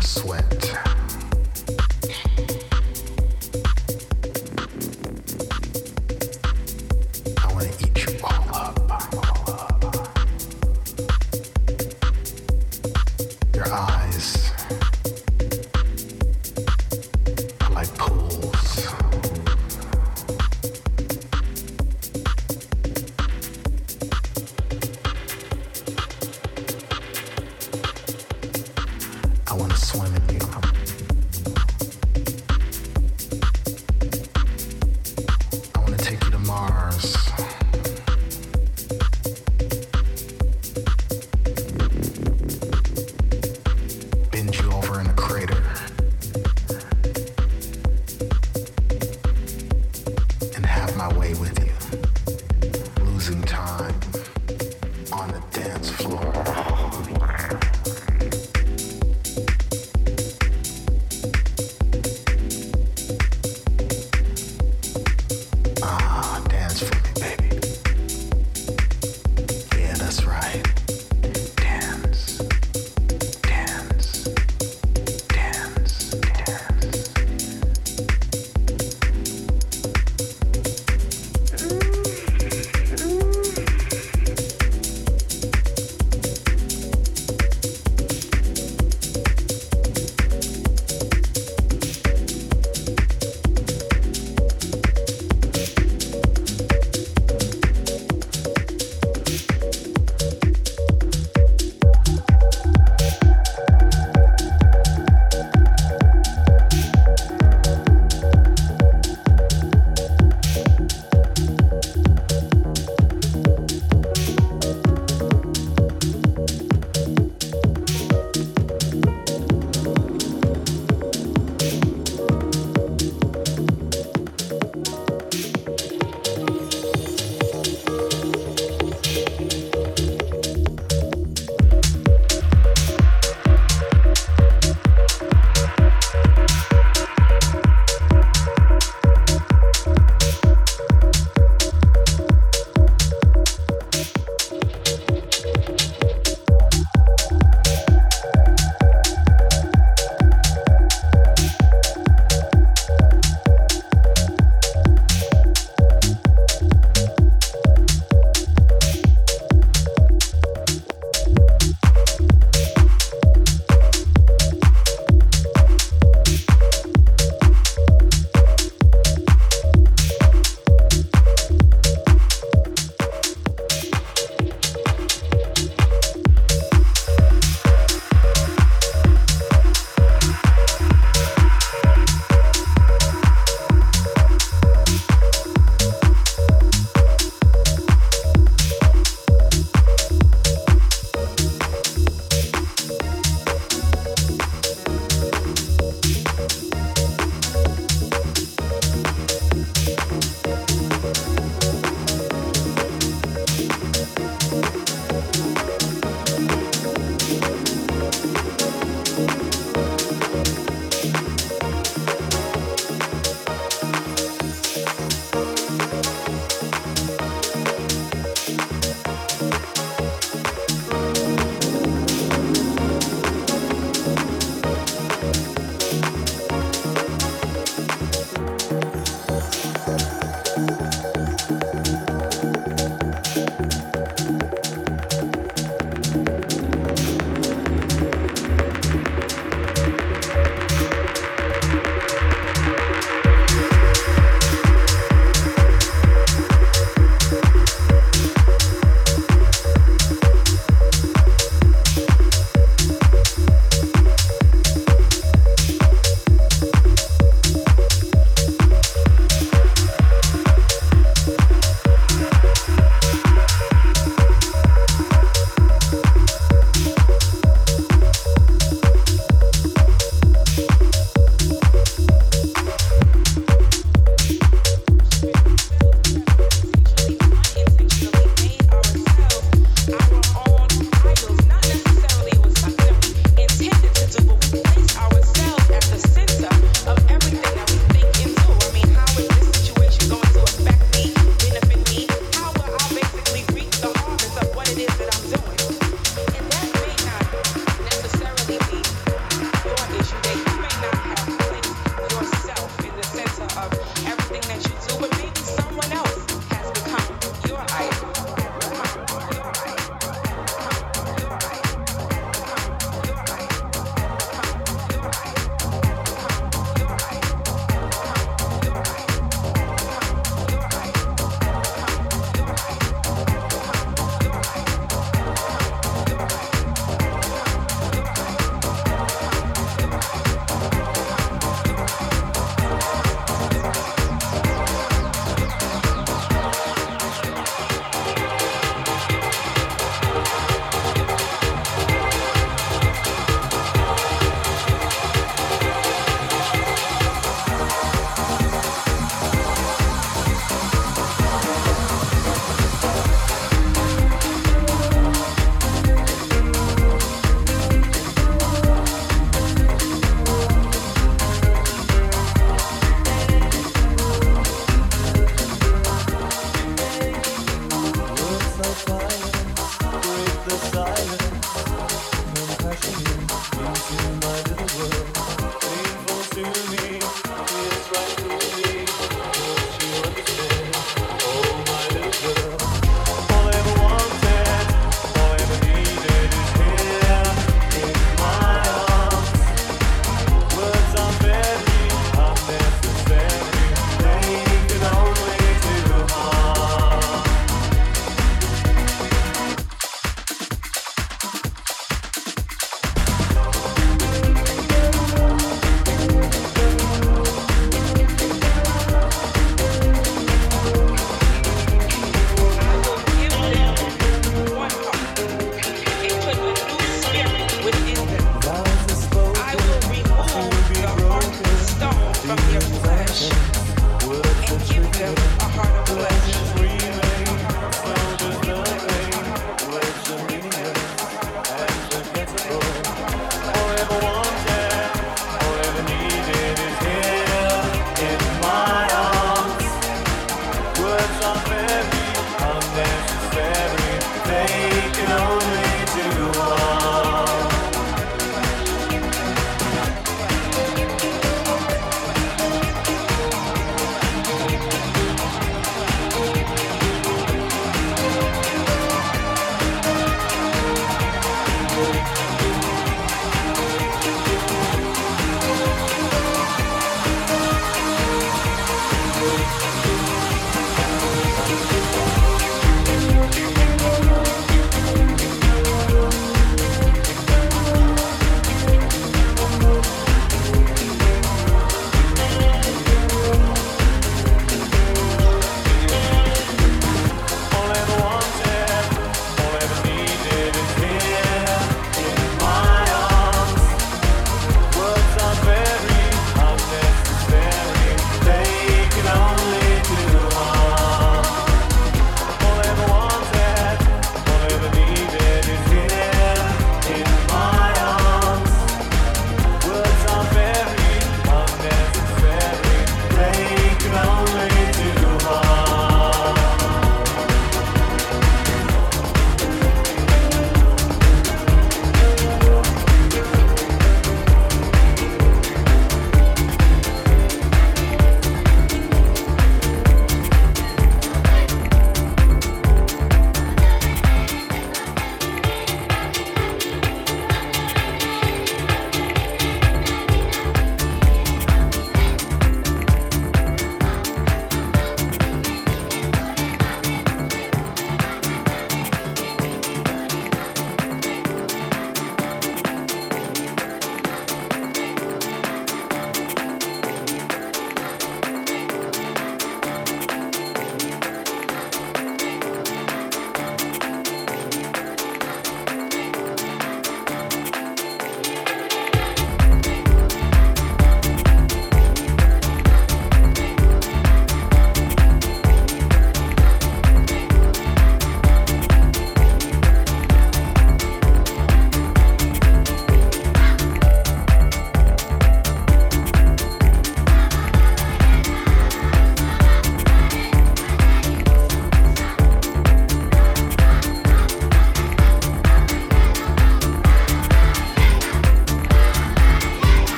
sweat.